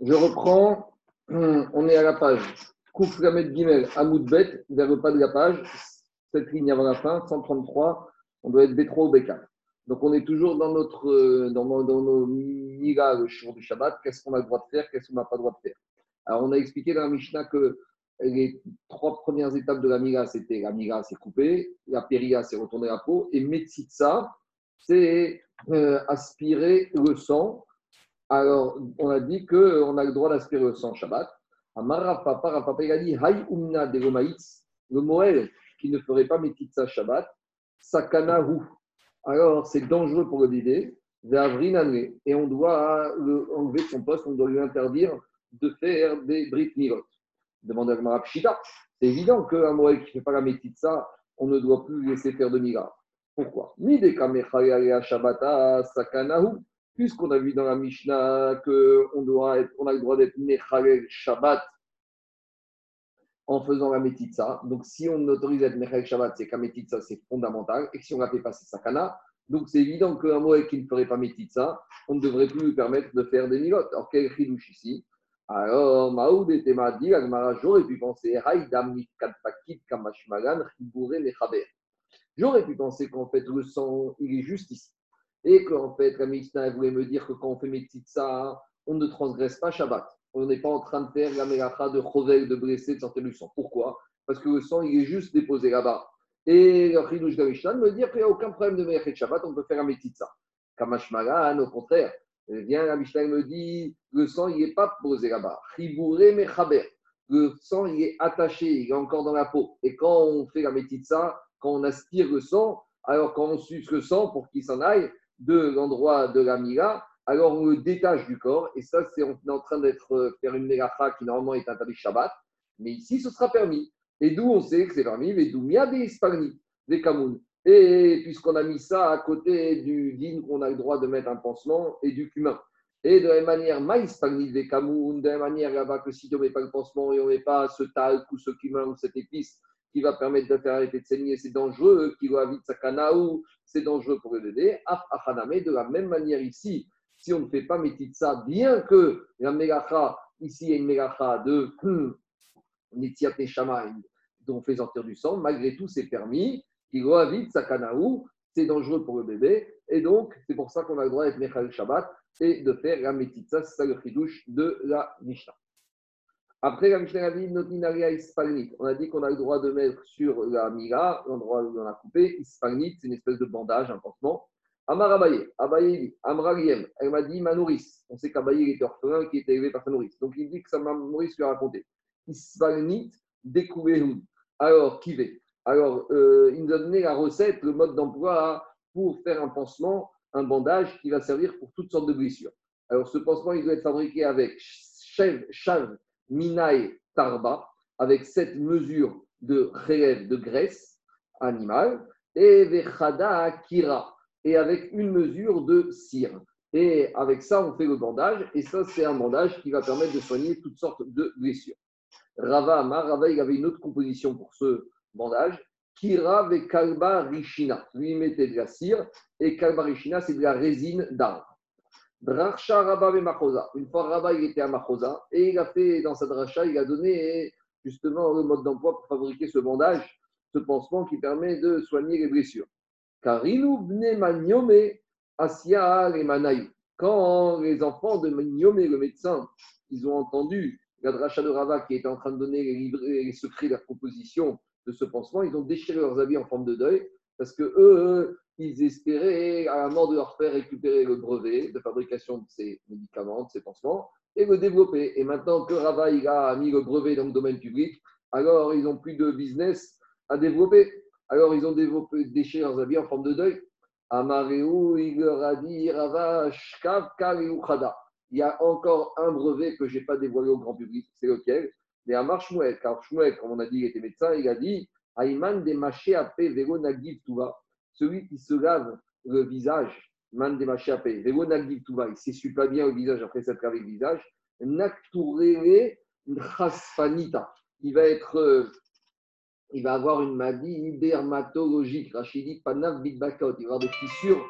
Je reprends. On est à la page Kouflamet Gimel Amoudbet, vers le pas de la page. Cette ligne avant la fin, 133. On doit être B3 ou B4. Donc on est toujours dans, notre, dans, nos, dans nos le jour du Shabbat. Qu'est-ce qu'on a le droit de faire? Qu'est-ce qu'on n'a pas le droit de faire? Alors on a expliqué dans la Mishnah que les trois premières étapes de la Mira, c'était la Mira, c'est coupé, la Péria, c'est retourner la peau, et Metsitsa, c'est euh, aspirer le sang. Alors, on a dit qu'on a le droit d'aspirer le sang Shabbat. Il a dit Hay de le Moël qui ne ferait pas Metsitsa Shabbat, Sakanahu. Alors, c'est dangereux pour le bébé, et on doit le enlever de son poste, on doit lui interdire de faire des Brit Milot. Demande à Marapshita. C'est évident qu'un Moël qui ne fait pas la Metsitsa, on ne doit plus laisser faire de Mira. Pourquoi? Puisqu'on a vu dans la Mishnah qu'on on a le droit d'être Mechalel Shabbat en faisant la Metitza. Donc, si on autorise à être Mechalel Shabbat, c'est qu'un Metitza, c'est fondamental. Et si on la fait passer Sakana, donc c'est évident qu'un Moël qui ne ferait pas Metitza, on ne devrait plus lui permettre de faire des milotes. Alors, quel chidouche ici? Alors, Maoud était dit, j'aurais pu penser, J'aurais pu penser qu'en fait, le sang, il est juste ici. Et qu'en fait, la médecin voulait me dire que quand on fait ça, on ne transgresse pas Shabbat. On n'est pas en train de faire la mélacha de chovel, de blesser, de sortir du sang. Pourquoi? Parce que le sang, il est juste déposé là-bas. Et le chidouche de Mishnah me dire qu'il n'y a aucun problème de mélacha de Shabbat, on peut faire la ça. Kamash Magan, au contraire. Eh bien, la Mishnah me dit le sang, il n'est pas posé là-bas. Chibouré mechaber. Le sang, il est attaché, il est encore dans la peau. Et quand on fait la ça, quand on aspire le sang, alors quand on suce le sang pour qu'il s'en aille de l'endroit de la mila, alors on le détache du corps. Et ça, c'est on est en train d'être euh, faire une mélacha qui normalement est interdite Shabbat. Mais ici, ce sera permis. Et d'où on sait que c'est permis, mais d'où il y a des Hispaniques, des Kamoun. Et puisqu'on a mis ça à côté du digne qu'on a le droit de mettre un pansement et du cumin. Et de la même manière, maïs des Kamoun, de la même manière là-bas que si on ne met pas le pansement et on ne met pas ce talc ou ce cumin ou cette épice, qui va permettre de faire arrêter de saigner, c'est dangereux, qui va vite sakanaou, c'est dangereux pour le bébé. de la même manière ici, si on ne fait pas ça, bien que la mégacha, ici il y a une mégacha de Nitiat Neshama, dont on fait sortir du sang, malgré tout c'est permis, qui va vite sakanaou, c'est dangereux pour le bébé, et donc c'est pour ça qu'on a le droit d'être Mechal Shabbat et de faire la métitza, c'est ça le de la Mishnah. Après, la Mishnah a dit On a dit qu'on a le droit de mettre sur la mira, l'endroit où on a coupé, Ispagnit, c'est une espèce de bandage, un pansement. Amar Abaye, Abaye dit Amraliem, elle m'a dit ma nourrice. On sait qu'Abaye était orphelin qui était élevé par sa nourrice. Donc il dit que sa nourrice lui a raconté. Ispagnit, découvert Alors, qui va Alors, euh, il nous a donné la recette, le mode d'emploi pour faire un pansement, un bandage qui va servir pour toutes sortes de blessures. Alors, ce pansement, il doit être fabriqué avec chèvre, Minaï Tarba, avec cette mesure de relève de graisse animale, et Vechada Kira, et avec une mesure de cire. Et avec ça, on fait le bandage, et ça, c'est un bandage qui va permettre de soigner toutes sortes de blessures. Rava Amar, Rava, il avait une autre composition pour ce bandage. Kira ve Kalba Rishina. Lui, il mettait de la cire, et Kalba Rishina, c'est de la résine d'arbre. Dracha Rabba Machosa. Une fois Rabba, il était à Machosa et il a fait dans sa dracha, il a donné justement le mode d'emploi pour fabriquer ce bandage, ce pansement qui permet de soigner les blessures. Karinu bne Maniome Asia les Manaï. Quand les enfants de Maniome, le médecin, ils ont entendu la dracha de Rabba qui était en train de donner les, les secrets de la composition de ce pansement, ils ont déchiré leurs habits en forme de deuil parce que eux, ils espéraient, à la mort de leur père, récupérer le brevet de fabrication de ces médicaments, de ces pansements, et le développer. Et maintenant que Rava a mis le brevet dans le domaine public, alors ils n'ont plus de business à développer. Alors ils ont développé, déchiré leurs habits en forme de deuil. Amareu, il leur a dit Rava, Il y a encore un brevet que je n'ai pas dévoilé au grand public, c'est lequel? Mais à Shmuel, car Shmuel, comme on a dit, il était médecin, il a dit Aïman de Maché Apé Véro Nagiv Touva celui qui se lave le visage, man de il s'essuie pas bien le visage après s'être lavé le visage, il va être, euh, il va avoir une maladie dermatologique, rachidi panav bitbakot, il va avoir des fissures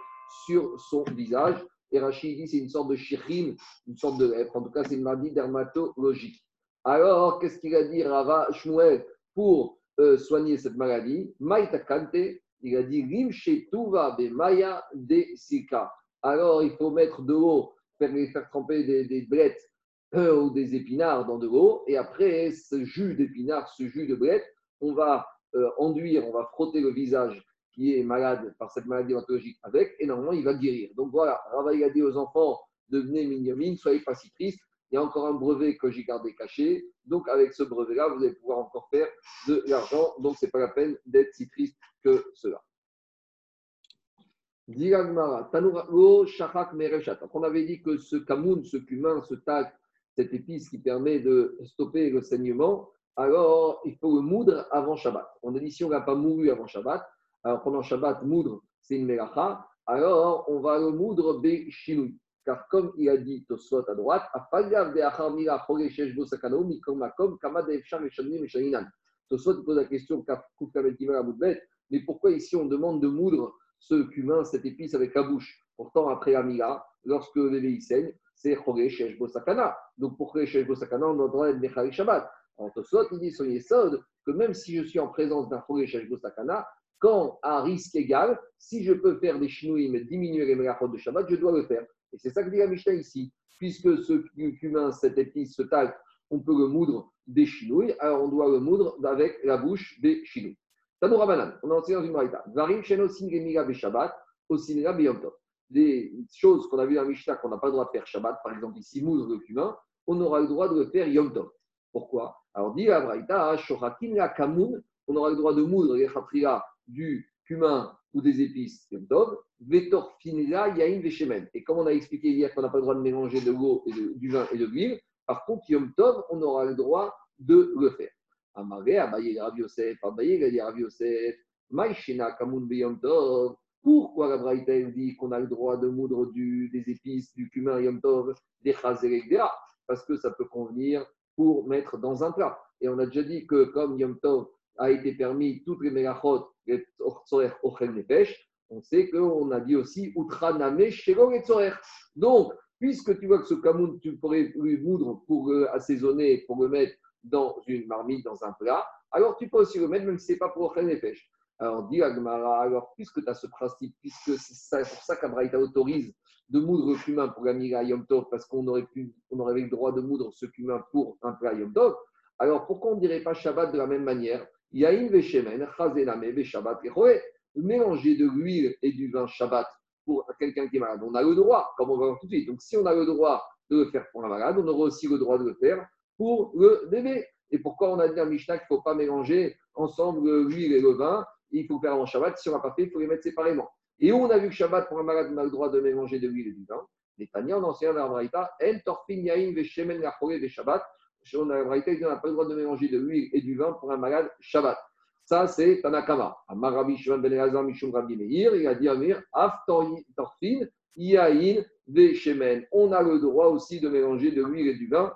sur son visage. Et Rachid dit c'est une sorte de chirim, une sorte de lèpre. En tout cas, c'est une maladie dermatologique. Alors, qu'est-ce qu'il a dit Rava Shmuel pour euh, soigner cette maladie? Il a dit Rim Tuva be Maya de Sika. Alors, il faut mettre de l'eau, faire, faire tremper des, des blettes euh, ou des épinards dans de l'eau. Et après, ce jus d'épinards, ce jus de blettes, on va euh, enduire, on va frotter le visage qui est malade par cette maladie dermatologique avec, et normalement, il va guérir. Donc voilà, Rava, il a dit aux enfants devenez mignonines, soyez pas si tristes il y a encore un brevet que j'ai gardé caché. Donc, avec ce brevet-là, vous allez pouvoir encore faire de l'argent. Donc, ce n'est pas la peine d'être si triste que cela. On avait dit que ce kamoun, ce cumin, ce tac, cette épice qui permet de stopper le saignement, alors il faut le moudre avant Shabbat. On a dit si on n'a pas mouru avant Shabbat, alors pendant Shabbat, moudre, c'est une melacha, alors on va le moudre be car comme il a dit Tosfot à droite, Tosfot pose la question mais pourquoi ici on demande de moudre ce cumin, cette épice avec la bouche? Pourtant, après la Mila, lorsque le bébé saigne, c'est Chore Shesh Sakana. Donc pour Chore Shesh Sakana, on droit d'être Mechari Shabbat. En Tosfot, il dit sur Yesod que même si je suis en présence d'un Chore Shesh Sakana, quand à risque égal, si je peux faire des chinouïs, diminuer les melachot de Shabbat, je dois le faire. Et c'est ça que dit la Mishnah ici. Puisque ce cumin, cette épice, ce talc, on peut le moudre des chinouilles, alors on doit le moudre avec la bouche des chinouilles. Tanoura on a enseigné dans une marita. Varim Beyomtov. Des choses qu'on a vues dans la Mishnah qu'on n'a pas le droit de faire Shabbat, par exemple ici, moudre le cumin, on aura le droit de le faire Yom Tov. Pourquoi? Alors, dit la Braïta, Shochakin la Kamoun, on aura le droit de moudre les khatria du cumin ou des épices Yom Tov, Vetor Finila. Et comme on a expliqué hier qu'on n'a pas le droit de mélanger de l'eau, du vin et de l'huile, par contre, Yom Tov, on aura le droit de le faire. Amaré, Abaye, Yosef, Abaye, Rav Yosef, Kamoun Yom Tov. Pourquoi la Braïta dit qu'on a le droit de moudre des épices, du cumin Yom Tov, des chazerek Parce que ça peut convenir pour mettre dans un plat. Et on a déjà dit que comme Yom Tov a été permis, toutes les mélachot, les pêches, on sait qu'on a dit aussi Utraname Shelo et Donc, puisque tu vois que ce kamoun, tu pourrais lui moudre pour assaisonner, pour le mettre dans une marmite, dans un plat, alors tu peux aussi le mettre, même si ce n'est pas pour Ochel Nefesh. Alors, dit Agmara, alors, puisque tu as ce principe, puisque c'est pour ça qu'Abraïta autorise de moudre le cumin pour la Yom Tov, parce qu'on aurait, pu, on aurait le droit de moudre ce cumin pour un plat Yom Tov, alors pourquoi on ne dirait pas Shabbat de la même manière? Yain Veshemen, Chazename, Veshabbat, mélanger de l'huile et du vin Shabbat pour quelqu'un qui est malade, on a le droit, comme on va voir tout de suite. Donc, si on a le droit de le faire pour un malade, on aura aussi le droit de le faire pour le bébé. Et pourquoi on a dit à Mishnah qu'il ne faut pas mélanger ensemble l'huile et le vin? Il faut faire en Shabbat. Si on n'a pas fait, il faut les mettre séparément. Et où on a vu que Shabbat, pour un malade, on a le droit de mélanger de l'huile et du vin? Les Tania, on enseigne dans la En torfin yain veshemen Shabbat. On a n'a pas le droit de mélanger de l'huile et du vin pour un malade Shabbat. Ça, c'est Tanakama. Amar Rabbi Shimon ben Elazar Mishum Rabbi Meir, il a dit Amir, Af Torfin, Yain, Veshemen. On a le droit aussi de mélanger de l'huile et du vin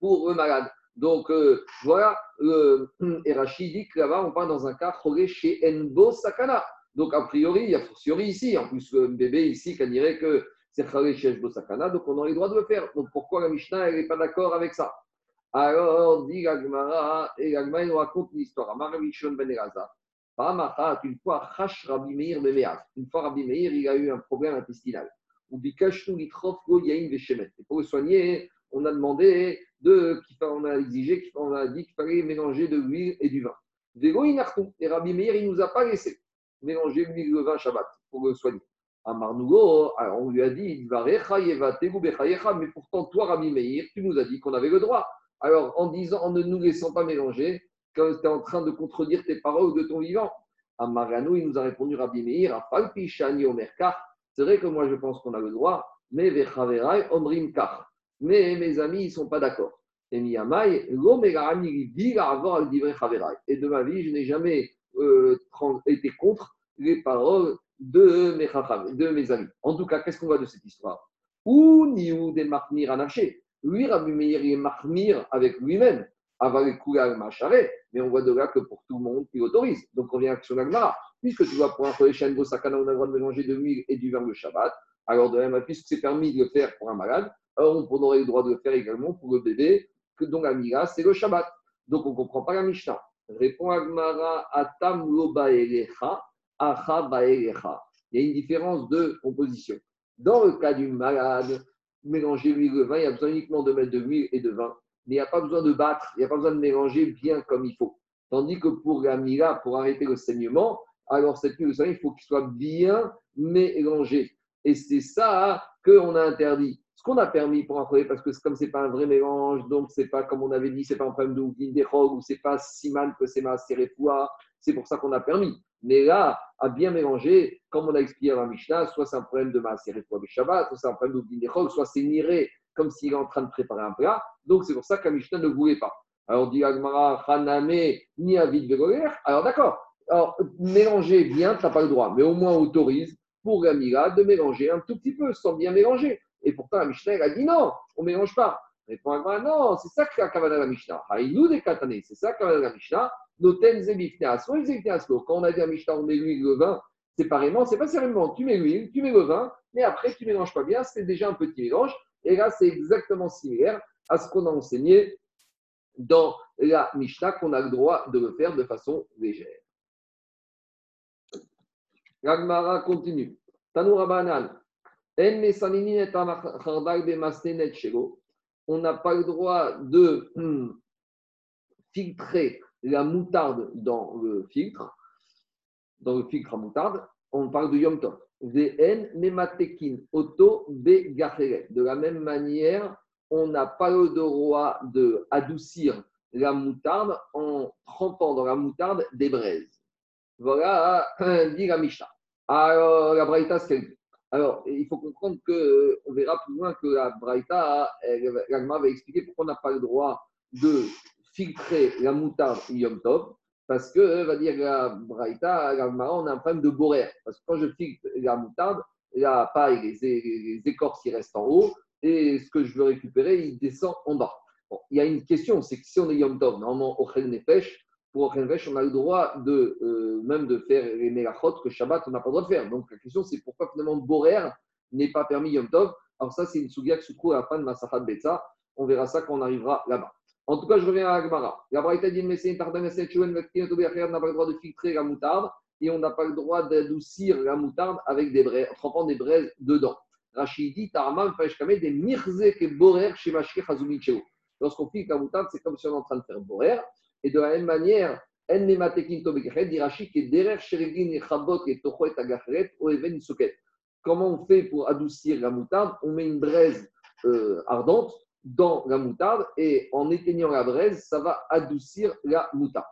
pour le malade. Donc euh, voilà, euh, et Rachid dit que là-bas, on parle dans un cas chez Enbo Sakana. Donc a priori, il y a fortiori ici, en plus le bébé ici, qui dirait que c'est donc on a le droit de le faire. Donc pourquoi la Mishnah n'est pas d'accord avec ça? Alors, dit Gagmara, et Gagmara nous raconte une histoire. Ben Elazar. Une fois, Rabbi Meir Bemeaz. Une fois, Rabbi Meir, il a eu un problème intestinal. Go Yain Veshemet. Et pour le soigner, on a demandé, de, on a exigé, on a dit qu'il fallait mélanger de l'huile et du vin. Et Rabbi Meir, il ne nous a pas laissé mélanger l'huile et le vin Shabbat pour le soigner. Amarnugo, alors on lui a dit, mais pourtant, toi, Rabbi Meir, tu nous as dit qu'on avait le droit. Alors, en disant, en ne nous laissant pas mélanger, quand tu es en train de contredire tes paroles de ton vivant, à Marano, il nous a répondu Rabbi Meir, à Palpichani Omerkar, c'est vrai que moi je pense qu'on a le droit, mais Vechaverai Omrim Kar. Mais mes amis, ils ne sont pas d'accord. Et de ma vie, je n'ai jamais euh, été contre les paroles de mes, amis. En tout cas, qu'est-ce qu'on voit de cette histoire? Ou Niou de Mahmir Anaché. Lui, Rabbi Meir, il est marmire avec lui-même. Mais on voit de là que pour tout le monde, il autorise. Donc on vient sur l'Agmara. Puisque tu vois, pour un Sakana, on a le droit de mélanger de l'huile et du vin le Shabbat. Alors, de même, puisque c'est permis de le faire pour un malade, alors on aurait le droit de le faire également pour le bébé, que dont la c'est le Shabbat. Donc, on ne comprend pas la Mishnah. Répond Agmara, Atam lo acha Il y a une différence de composition. Dans le cas du malade, mélanger l'huile et vin, il y a besoin uniquement de mettre de l'huile et de vin. Mais il n'y a pas besoin de battre, il n'y a pas besoin de mélanger bien comme il faut. Tandis que pour la pour arrêter le saignement, alors cette huile, il faut qu'il soit bien mélangé. Et c'est ça qu'on a interdit. Ce qu'on a permis pour un parce que comme ce n'est pas un vrai mélange, donc c'est pas, comme on avait dit, c'est pas un problème de ou c'est pas siman que c'est ma c'est pour ça qu'on a permis. Mais là, à bien mélanger, comme on a expliqué à la Mishnah, soit c'est un problème de ma de Shabbat, soit c'est un problème de soit c'est niré comme s'il est en train de préparer un plat. Donc c'est pour ça que la Mishnah ne voulait pas. Alors, dit Agmara, Haname, ni Avid Alors, d'accord. Alors, mélanger bien, tu n'as pas le droit, mais au moins autorise pour la de mélanger un tout petit peu, sans bien mélanger. Et pourtant, la Mishnah, elle a dit non, on ne mélange pas. Répond Agmara, non, c'est ça que la Kavana la Mishnah. Haïnou des Katane, c'est ça que la Mishnah. Noten Zebifneas. Quand on a dit à Mishnah, on met l'huile le vin séparément, c'est pas séparément. Tu mets l'huile, tu mets le vin, mais après, tu ne mélanges pas bien, c'est déjà un petit mélange. Et là, c'est exactement similaire à ce qu'on a enseigné dans la Mishnah qu'on a le droit de le faire de façon légère. L'Agmara continue. Tanoura Banan. On n'a pas le droit de hmm, filtrer la moutarde dans le filtre, dans le filtre à moutarde. On parle de Yom Tov. De la même manière, on n'a pas le droit de adoucir la moutarde en trempant dans la moutarde des braises. Voilà, dit la Mishnah. Alors, la Braïta, ce qu'elle dit. Alors, il faut comprendre que, on verra plus loin que la Braïta, l'Agma va expliquer pourquoi on n'a pas le droit de filtrer la moutarde Yom Tov, parce que, va dire la Braïta, l'Agma, on a un problème de borer. Parce que quand je filtre la moutarde, la paille, les, les écorces qui restent en haut, et ce que je veux récupérer, il descend en bas. il y a une question, c'est que si on est Yom Tov, normalement, au Nefesh, pour Ochel Nefesh, on a le droit de, euh, même de faire les Melachot que Shabbat, on n'a pas le droit de faire. Donc la question, c'est pourquoi finalement Borer n'est pas permis Yom Tov? Alors ça, c'est une sougia qui se à la fin de Masachat Betsa. On verra ça quand on arrivera là-bas. En tout cas, je reviens à Agmara. La Braïta dit, mais c'est une tardan, n'a pas le droit de filtrer la moutarde et on n'a pas le droit d'adoucir la moutarde avec des braises, en trempant des braises dedans. Rachidi, Tarman, des Mirzek et Borer chez. Lorsqu'on pique la moutarde, c'est comme si on est en train de faire Borer. Et de la même manière, dit Rachid. Comment on fait pour adoucir la moutarde? On met une braise euh, ardente dans la moutarde et en éteignant la braise, ça va adoucir la moutarde.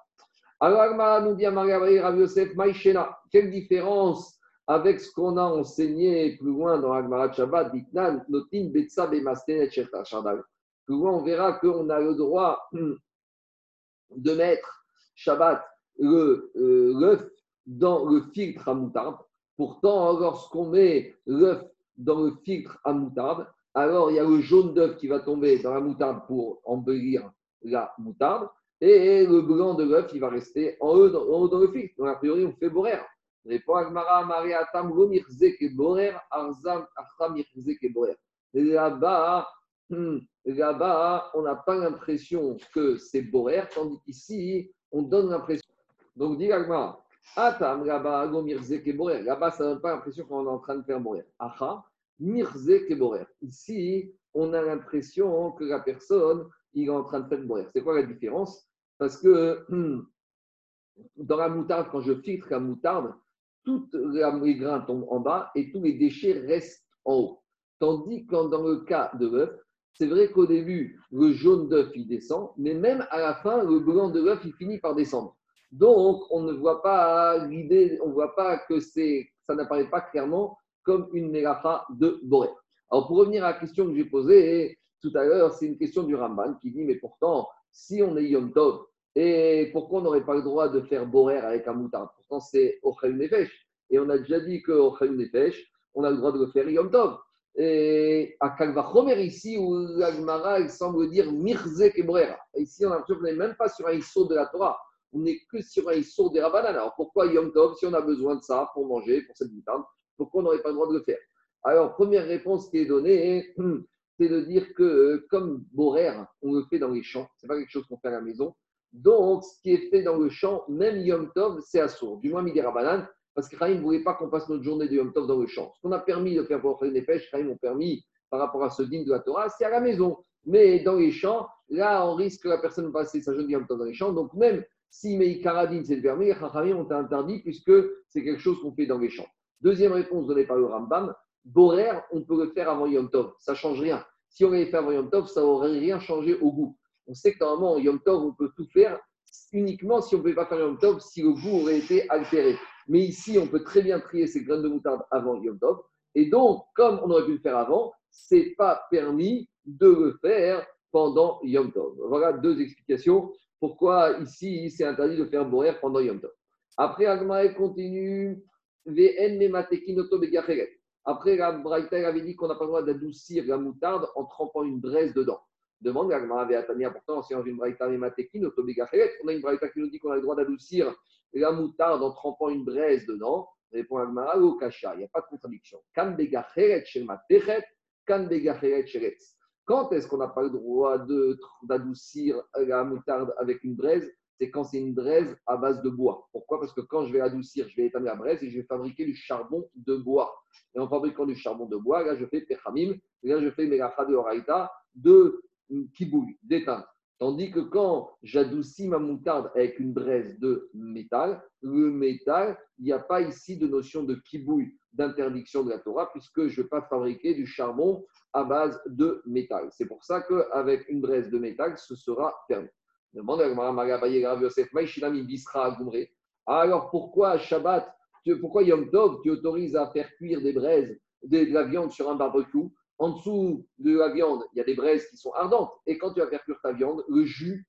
Alors, nous dit Rav Yosef, Maïchena, quelle différence avec ce qu'on a enseigné plus loin dans Agmarat Shabbat, Notin Betsa Bemastenet Plus loin, on verra qu'on a le droit de mettre Shabbat euh, l'œuf dans le filtre à moutarde. Pourtant, lorsqu'on met l'œuf dans le filtre à moutarde, alors il y a le jaune d'œuf qui va tomber dans la moutarde pour embellir la moutarde, et le blanc de l'œuf, il va rester en haut, dans, le filtre. Donc, a priori, on fait borer. Répond Agmara, Maria Tam, Borer, Arzam, Borer. Là-bas, hmm, là-bas, on n'a pas l'impression que c'est Borer, tandis qu'ici, on donne l'impression. Donc, dit Agmara, Atam, là-bas, Borer. Là-bas, ça ne donne pas l'impression qu'on est en train de faire Borer. Acha, Mirze Borer. Ici, on a l'impression que la personne, est en train de faire Borer. C'est quoi la différence? Parce que dans la moutarde, quand je filtre la moutarde, toutes les grains tombent en bas et tous les déchets restent en haut. Tandis que dans le cas de l'œuf, c'est vrai qu'au début, le jaune d'œuf, il descend, mais même à la fin, le blanc de l'œuf, il finit par descendre. Donc, on ne voit pas l'idée, on ne voit pas que c'est, ça n'apparaît pas clairement comme une mélacha de Boré. Alors, pour revenir à la question que j'ai posée tout à l'heure, c'est une question du Ramban qui dit, mais pourtant, si on est Yom Tov, et pourquoi on n'aurait pas le droit de faire borer avec un moutarde? Pourtant, c'est Ochel Nefesh. Et on a déjà dit que Ochel Nefesh, on a le droit de le faire Yom Tov. Et à Kalvachomer, ici, où l'Agmara, il semble dire Mirzek et Borera. Ici, on n'est même pas sur un issour de la Torah. On n'est que sur un issour des Rabbanan. Alors pourquoi Yom Tov, si on a besoin de ça pour manger, pour cette moutarde, pourquoi on n'aurait pas le droit de le faire Alors, première réponse qui est donnée, c'est de dire que euh, comme Borer, on le fait dans les champs, ce n'est pas quelque chose qu'on fait à la maison. Donc, ce qui est fait dans le champ, même Yom Tov, c'est assourd. Du moins, Midera Banane, parce que Chaim ne voulait pas qu'on passe notre journée de Yom Tov dans le champ. Ce qu'on a permis de faire pour des pêches, Chaim ont permis par rapport à ce digne de la Torah, c'est à la maison. Mais dans les champs, là, on risque que la personne passe sa journée de Yom Tov dans les champs. Donc, même si Meikaradin c'est permis, les Chachamim ont interdit puisque c'est quelque chose qu'on fait dans les champs. Deuxième réponse donnée par le Rambam, Borer, on peut le faire avant Yom Tov. Ça change rien. Si on l'avait fait avant Yom Tov, ça n'aurait rien changé au goût. On sait que normalement, Yom Tov, on peut tout faire uniquement si on ne pouvait pas faire Yom Tov, si le goût aurait été altéré. Mais ici, on peut très bien trier ces graines de moutarde avant Yom Tov. Et donc, comme on aurait pu le faire avant, ce n'est pas permis de le faire pendant Yom Tov. Voilà deux explications pourquoi ici c'est interdit de faire boire pendant Yom Tov. Après, Agmae continue Après, la Braïta avait dit qu'on n'a pas le droit d'adoucir la moutarde en trempant une braise dedans. Demande Agmara Veatania, pourtant, si on a une Braïta on a une Braïta qui nous dit qu'on a le droit d'adoucir la moutarde en trempant une braise dedans. Répond Agmara, au Kasha, il n'y a pas de contradiction. Quand est-ce qu'on n'a pas le droit d'adoucir la moutarde avec une braise? C'est quand c'est une braise à base de bois. Pourquoi? Parce que quand je vais adoucir, je vais éteindre la braise et je vais fabriquer du charbon de bois. Et en fabriquant du charbon de bois, là, je fais pechamim, là, je fais melacha de oraita, de kibouille, d'éteindre. Tandis que quand j'adoucis ma moutarde avec une braise de métal, le métal, il n'y a pas ici de notion de kibouille, d'interdiction de la Torah, puisque je ne vais pas fabriquer du charbon à base de métal. C'est pour ça qu'avec une braise de métal, ce sera permis. Alors pourquoi Shabbat, pourquoi Yom Tov, tu autorises à faire cuire des braises, de la viande sur un barbecue? En dessous de la viande, il y a des braises qui sont ardentes. Et quand tu vas faire cuire ta viande, le jus,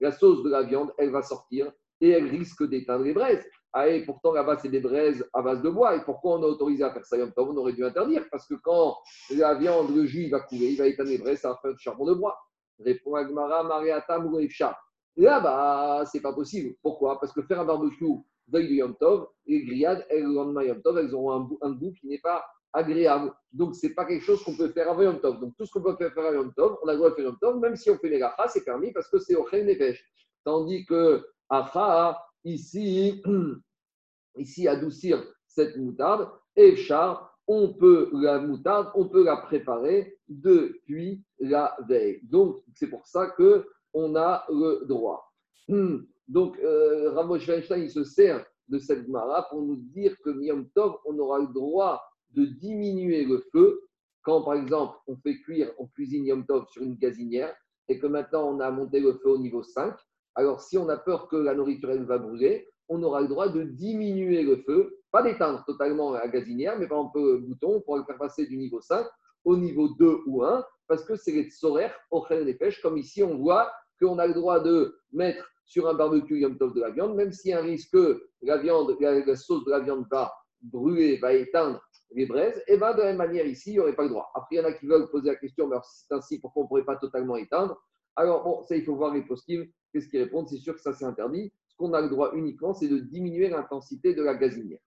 la sauce de la viande, elle va sortir et elle risque d'éteindre les braises. Ah, et pourtant, là-bas, c'est des braises à base de bois. Et pourquoi on a autorisé à faire ça On aurait dû interdire. Parce que quand la viande, le jus, il va couler, il va éteindre les braises, ça va faire du charbon de bois. Répond Agmara, Mariata, Moureifcha. Là-bas, c'est pas possible. Pourquoi? Parce que faire un barbecue veille du Yom Tov, les grillades, elles, le lendemain Yom Tov, elles auront un, goût qui n'est pas agréable. Donc, ce n'est pas quelque chose qu'on peut faire avant Yom Tov. Donc, tout ce qu'on peut faire avant Yom Tov, on a le droit de faire Yom Tov, même si on fait les gachas, c'est permis parce que c'est au des pêches. Tandis que Acha, ici, ici, adoucir cette moutarde, et char, on peut la moutarde, on peut la préparer depuis la veille. Donc, c'est pour ça que on a le droit. Hmm. Donc, euh, Ramosh Weinstein, il se sert de cette mara pour nous dire que Yom Tov, on aura le droit de diminuer le feu quand, par exemple, on fait cuire, on cuisine Yom Tov sur une gazinière et que maintenant on a monté le feu au niveau 5. Alors, si on a peur que la nourriture elle va brûler, on aura le droit de diminuer le feu, pas d'éteindre totalement la gazinière, mais par exemple, le bouton, on pourra le faire passer du niveau 5 au niveau 2 ou 1, parce que c'est les soraires au des pêches, comme ici on voit qu'on a le droit de mettre sur un barbecue Yom Tov de la viande, même s'il y a un risque que la, viande, la, sauce de la viande va brûler, va éteindre les braises, et bien de la même manière ici, il n'y aurait pas le droit. Après, il y en a qui veulent poser la question, mais c'est ainsi, pourquoi on ne pourrait pas totalement éteindre? Alors, bon, ça, il faut voir les possibles. Qu'est-ce qu'ils répondent? C'est sûr que ça, c'est interdit. Ce qu'on a le droit uniquement, c'est de diminuer l'intensité de la gazinière.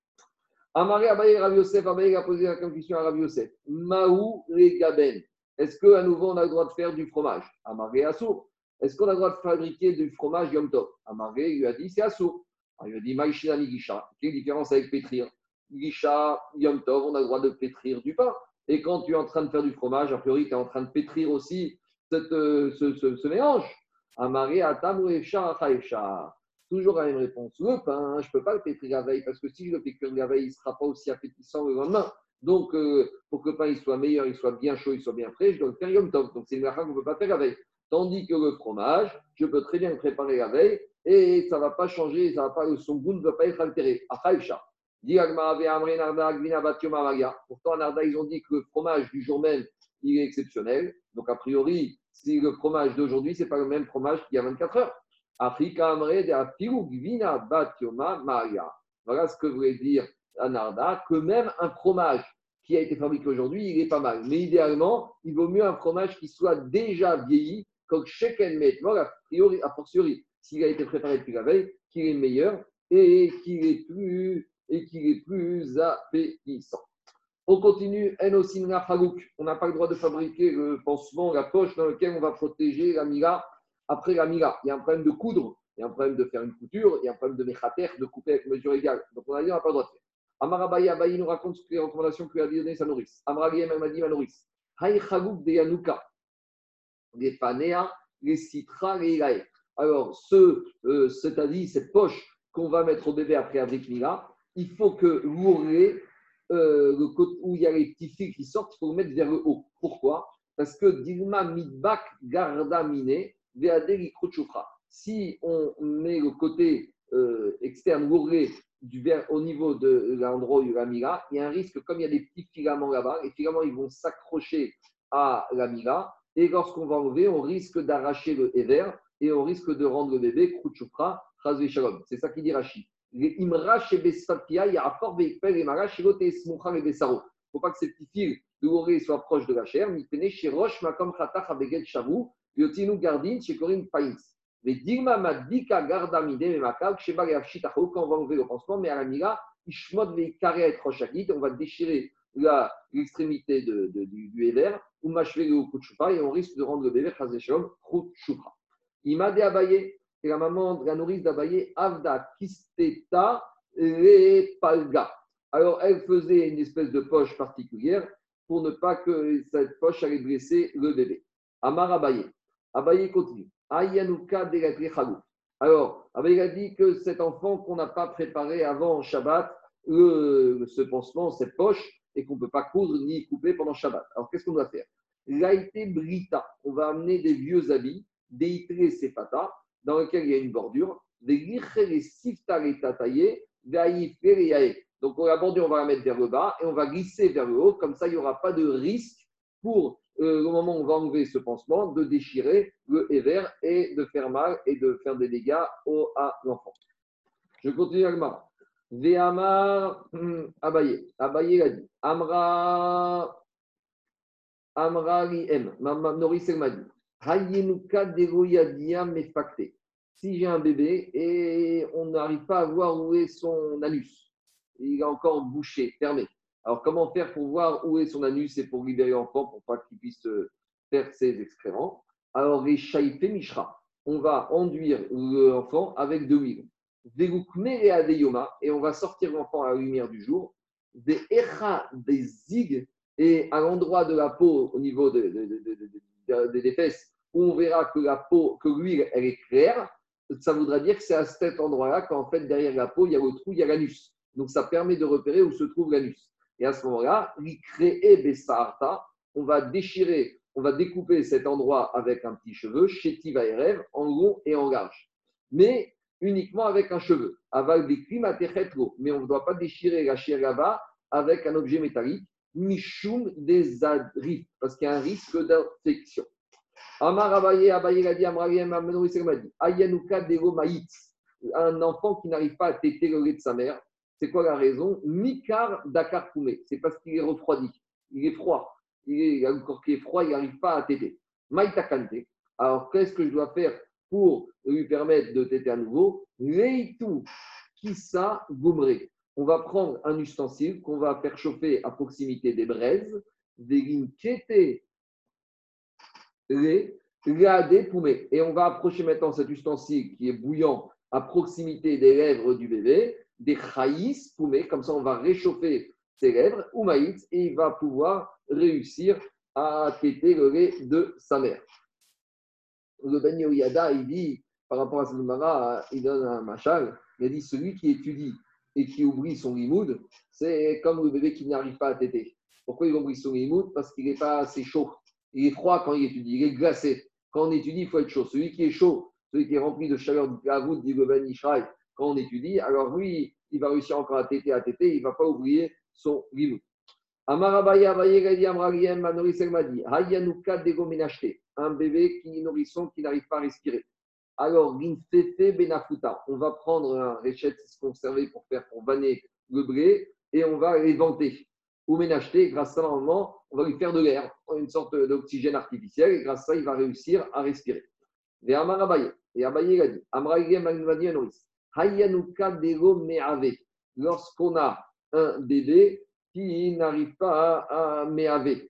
Amaré Abaye Rav Yosef, Abaye a posé la question à Rav Yosef. Maou les gaben. Est-ce qu'à nouveau, on a le droit de faire du fromage? Amaré Assour. Est-ce qu'on a le droit de fabriquer du fromage Yom Tov? Amaré lui a dit c'est Assour. Il a dit Maïchina Gisha. Quelle différence avec pétrir? Gisha, Yom Tov, on a le droit de pétrir du pain. Et quand tu es en train de faire du fromage, a priori, tu es en train de pétrir aussi cette, euh, ce, ce, ce mélange. Amaré Atam Toujours la même réponse. Le pain, je ne peux pas le pétrir la veille parce que si je le pétris la veille, il ne sera pas aussi appétissant le lendemain. Donc, euh, pour que le pain soit meilleur, il soit bien chaud, il soit bien frais, je dois le faire yom. Donc, c'est une affaire qu'on ne peut pas faire la veille. Tandis que le fromage, je peux très bien le préparer la veille et ça ne va pas changer, son goût ne va pas être altéré. Pourtant, en Arda, ils ont dit que le fromage du jour même, il est exceptionnel. Donc, a priori, si le fromage d'aujourd'hui, ce n'est pas le même fromage qu'il y a 24 heures. Voilà ce que voulait dire Anarda, que même un fromage qui a été fabriqué aujourd'hui, il est pas mal. Mais idéalement, il vaut mieux un fromage qui soit déjà vieilli, comme Sheken Voilà, a priori, a fortiori, s'il a été préparé depuis la veille, qu'il est meilleur et qu'il est plus et qu'il est plus appétissant. On continue, on n'a pas le droit de fabriquer le pansement, la poche dans laquelle on va protéger la mila après la mila. Il y a un problème de coudre, il y a un problème de faire une couture, il y a un problème de méchater, de couper avec mesure égale. Donc on a dit, on n'a pas le droit de faire. Amarabaye Abaye nous raconte les recommandations que lui a donné sa nourrice. Amarabaye elle m'a dit ma nourrice. Haï de Yanuka. Les Panea, les Citra, les Ilae. Alors, ce, euh, c'est-à-dire cette poche qu'on va mettre au bébé après avec Mila, il faut que l'ourlet, euh, côté où il y a les petits fils qui sortent, il faut le mettre vers le haut. Pourquoi? Parce que Dilma Midbak Garda Mine, Si on met le côté euh, externe, l'ourlet, au niveau de l'endroit où il y a la mila, il y a un risque, comme il y a des petits filaments là-bas, les filaments ils vont s'accrocher à la mila, et lorsqu'on va enlever, on risque d'arracher le éver et on risque de rendre le bébé Krouchoufra, Shalom. C'est ça qui dit Rashi. Il ne faut pas que ces petits fils de l'oreille soient proches de la chair. chez Roche, Makom Khatach, Abegel Shavu, Yotinu Gardin, chez Corinne Pains. Mais Dilma Madika Garda Mide, Makal, Sheba Yafshitacho, quand on va enlever le pansement, mais à la Mira, Ishmod et Roshakit, on va déchirer l'extrémité de, de, du, du Ever, ou Mashvele ou Kutchupa, et on risque de rendre le bébé Chazeshom Kutchupa. Imade Abaye, c'est la maman de la nourrice d'Abaye, Avda Kisteta et Palga. Alors, elle faisait une espèce de poche particulière pour ne pas que cette poche allait blesser le bébé. Amar Abaye. Abaye continue. Alors, Abaye a dit que cet enfant qu'on n'a pas préparé avant Shabbat, ce pansement, cette poche, et qu'on ne peut pas coudre ni couper pendant Shabbat. Alors, qu'est-ce qu'on doit faire? Brita. On va amener des vieux habits, des itré sefata, dans lequel il y a une bordure, des tataillés, Donc la bordure, on va la mettre vers le bas et on va glisser vers le haut. Comme ça, il n'y aura pas de risque pour, euh, au moment où on va enlever ce pansement, de déchirer le éver et de faire mal et de faire des dégâts au, à l'enfant. Je continue avec ma. Ve'amar hmm, Abaye. Abaye l'a dit. Amra. Amra li em. Noris m'a dit. Si j'ai un bébé et on n'arrive pas à voir où est son anus, il est encore bouché, fermé. Alors, comment faire pour voir où est son anus et pour libérer l'enfant pour pas qu'il puisse faire ses excréments? Alors, les mishra, on va enduire l'enfant avec de l'huile. Et on va sortir l'enfant à la lumière du jour. Des des zig, et à l'endroit de la peau, au niveau des fesses, où on verra que la peau, que l'huile, elle est claire, ça voudra dire que c'est à cet endroit-là qu'en fait, derrière la peau, il y a le trou, il y a l'anus. Donc, ça permet de repérer où se trouve l'anus. Et à ce moment-là, on va déchirer, on va découper cet endroit avec un petit cheveu, chétiva et rêve, en long et en large. Mais uniquement avec un cheveu. Aval Mais on ne doit pas déchirer la là-bas avec un objet métallique. Mishum des parce qu'il y a un risque d'infection. Amar Abaye, Abaye a dit, Ayanuka Dego un enfant qui n'arrive pas à téter le lait de sa mère. C'est quoi la raison? Mikar Dakar C'est parce qu'il est refroidi. Il est froid. Il, est, a le corps qui est froid, il n'arrive pas à téter. Maïtakante. Alors, qu'est-ce que je dois faire pour lui permettre de téter à nouveau? Leitu Kissa Goumre. On va prendre un ustensile qu'on va faire chauffer à proximité des braises, des les et on va approcher maintenant cet ustensile qui est bouillant à proximité des lèvres du bébé, des chaïs poumé, comme ça on va réchauffer ses lèvres, ou maïs, et il va pouvoir réussir à téter le lait de sa mère. Le Ben Yada, il dit, par rapport à cette il donne un machal, il a dit celui qui étudie et qui oublie son limoud, c'est comme le bébé qui n'arrive pas à téter. Pourquoi il oublie son limoud? Parce qu'il n'est pas assez chaud. Il est froid quand il étudie, il est glacé. Quand on étudie, il faut être chaud. Celui qui est chaud, celui qui est rempli de chaleur du Kavut, dit le Ben quand on étudie, alors lui, il va réussir encore à téter, à téter, il ne va pas oublier son limoud. Amarabaya, un bébé qui nourrisson qui n'arrive pas à respirer. Alors, Ginfefe Benafuta, on va prendre un réchette conservé pour faire pour vanner le blé et on va les vanter ou ménacheter, grâce à ça, normalement, on va lui faire de l'air, une sorte d'oxygène artificiel, et grâce à ça, il va réussir à respirer. Et Amar Abaye, et Abaye a dit, Hayanuka Dego Meave, lorsqu'on a un bébé qui n'arrive pas à méaver.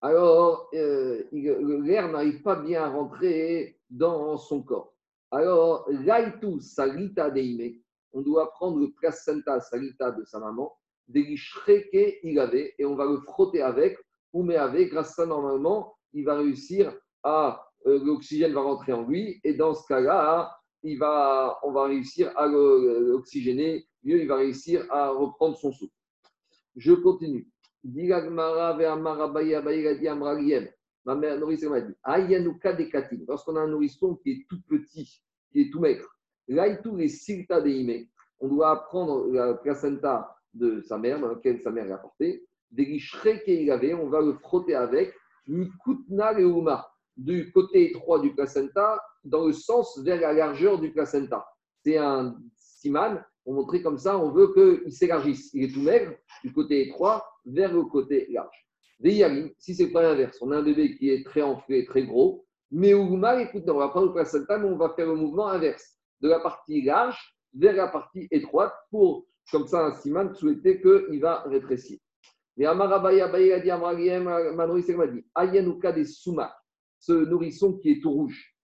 Alors, euh, l'air n'arrive pas bien à rentrer dans son corps. Alors, l'aitu salita deime, on doit prendre le placenta salita de sa maman, délichreke il avait, et on va le frotter avec, ou mais avec, grâce à ça, normalement, il va réussir à, euh, l'oxygène va rentrer en lui, et dans ce cas-là, il va, on va réussir à l'oxygéner, mieux il va réussir à reprendre son souffle. Je continue. Ma mère nourrice m'a dit Ayanuka de Lorsqu'on a un nourrisson qui est tout petit, qui est tout maigre, là, tous les silta de on doit prendre la placenta de sa mère, dans laquelle sa mère l'a porté, des qu'il avait, on va le frotter avec, mikutna du côté étroit du placenta, dans le sens vers la largeur du placenta. C'est un siman on montrer comme ça, on veut qu'il s'élargisse. Il est tout maigre, du côté étroit vers le côté large. Des si c'est pas l'inverse, on a un bébé qui est très enflé, très gros, mais écoute, on va pas le placenta, mais on va faire le mouvement inverse, de la partie large vers la partie étroite, pour, comme ça, un siman souhaiter qu'il va rétrécir. Mais Amarabaya des ce nourrisson qui est tout rouge.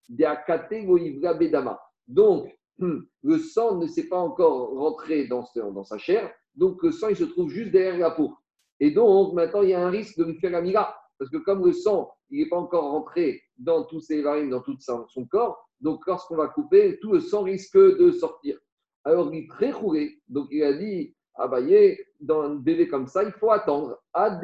Donc, Hmm. le sang ne s'est pas encore rentré dans, sa chair, donc le sang il se trouve juste derrière la peau. Et donc maintenant il y a un risque de lui faire la mira, parce que comme le sang il n'est pas encore rentré dans tous ses varines, dans tout son corps, donc lorsqu'on va couper, tout le sang risque de sortir. Alors il est très roulé, donc il a dit ah bah, dans un bébé comme ça, il faut attendre à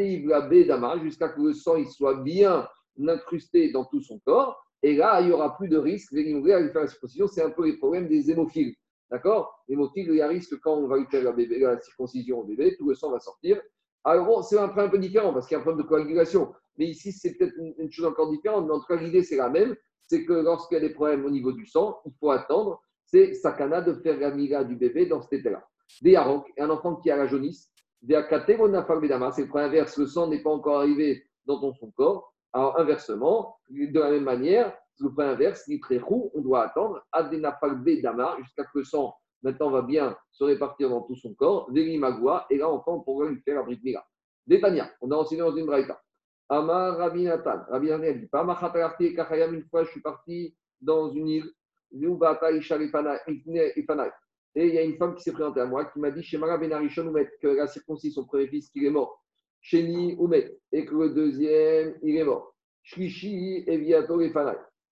jusqu'à que le sang il soit bien incrusté dans tout son corps. Et là, il n'y aura plus de risque. à lui faire la circoncision, c'est un peu les problèmes des hémophiles. D'accord? L'hémophile, il y a risque quand on va lui faire la, circoncision au bébé, tout le sang va sortir. Alors bon, c'est un problème un peu différent parce qu'il y a un problème de coagulation. Mais ici, c'est peut-être une, chose encore différente. Mais en tout cas, l'idée, c'est la même. C'est que lorsqu'il y a des problèmes au niveau du sang, il faut attendre. C'est sakana de faire la du bébé dans cet état-là. Des yarok, un enfant qui a la jaunisse, c'est le point inverse. Le sang n'est pas encore arrivé dans son corps. Alors, inversement, de la même manière, le point inverse, roux, on doit attendre Adenapalbe Dama jusqu'à que le sang maintenant va bien se répartir dans tout son corps, Magua, et là enfin on pourra lui faire la brite Mila. Détania, on a enseigné dans une braïta. Amar Rabbi Nathan dit Pas Machatarati Kachayam, une fois je suis parti dans une île, et il y a une femme qui s'est présentée à moi qui m'a dit Chez Mara Benarishon que la circoncision son premier fils qui est mort. Sheni Oumet, et que le deuxième, il est mort. Shlishi Eviato et.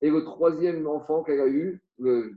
Et le troisième enfant qu'elle a eu, le,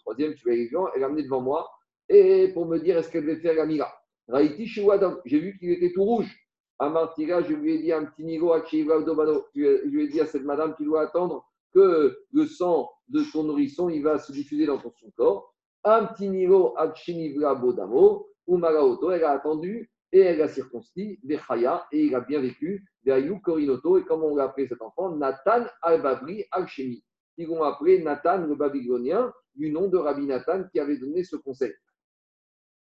troisième, tu vois, elle l'a amené devant moi, et pour me dire est-ce qu'elle devait faire la mira. Raïti j'ai vu qu'il était tout rouge. À Martira, je lui ai dit un petit niveau à Dobano. Je lui ai dit à cette madame, tu dois attendre que le sang de ton nourrisson, il va se diffuser dans son corps. Un petit niveau à Chinivla Bodamo, ou elle a attendu et elle a circoncis, Vechaya, et il a bien vécu, Veayou Korinoto, et comme on l'a appelé cet enfant, Nathan al-Babri al-Shemi. Ils l'ont appelé Nathan le Babylonien, du nom de Rabbi Nathan qui avait donné ce conseil.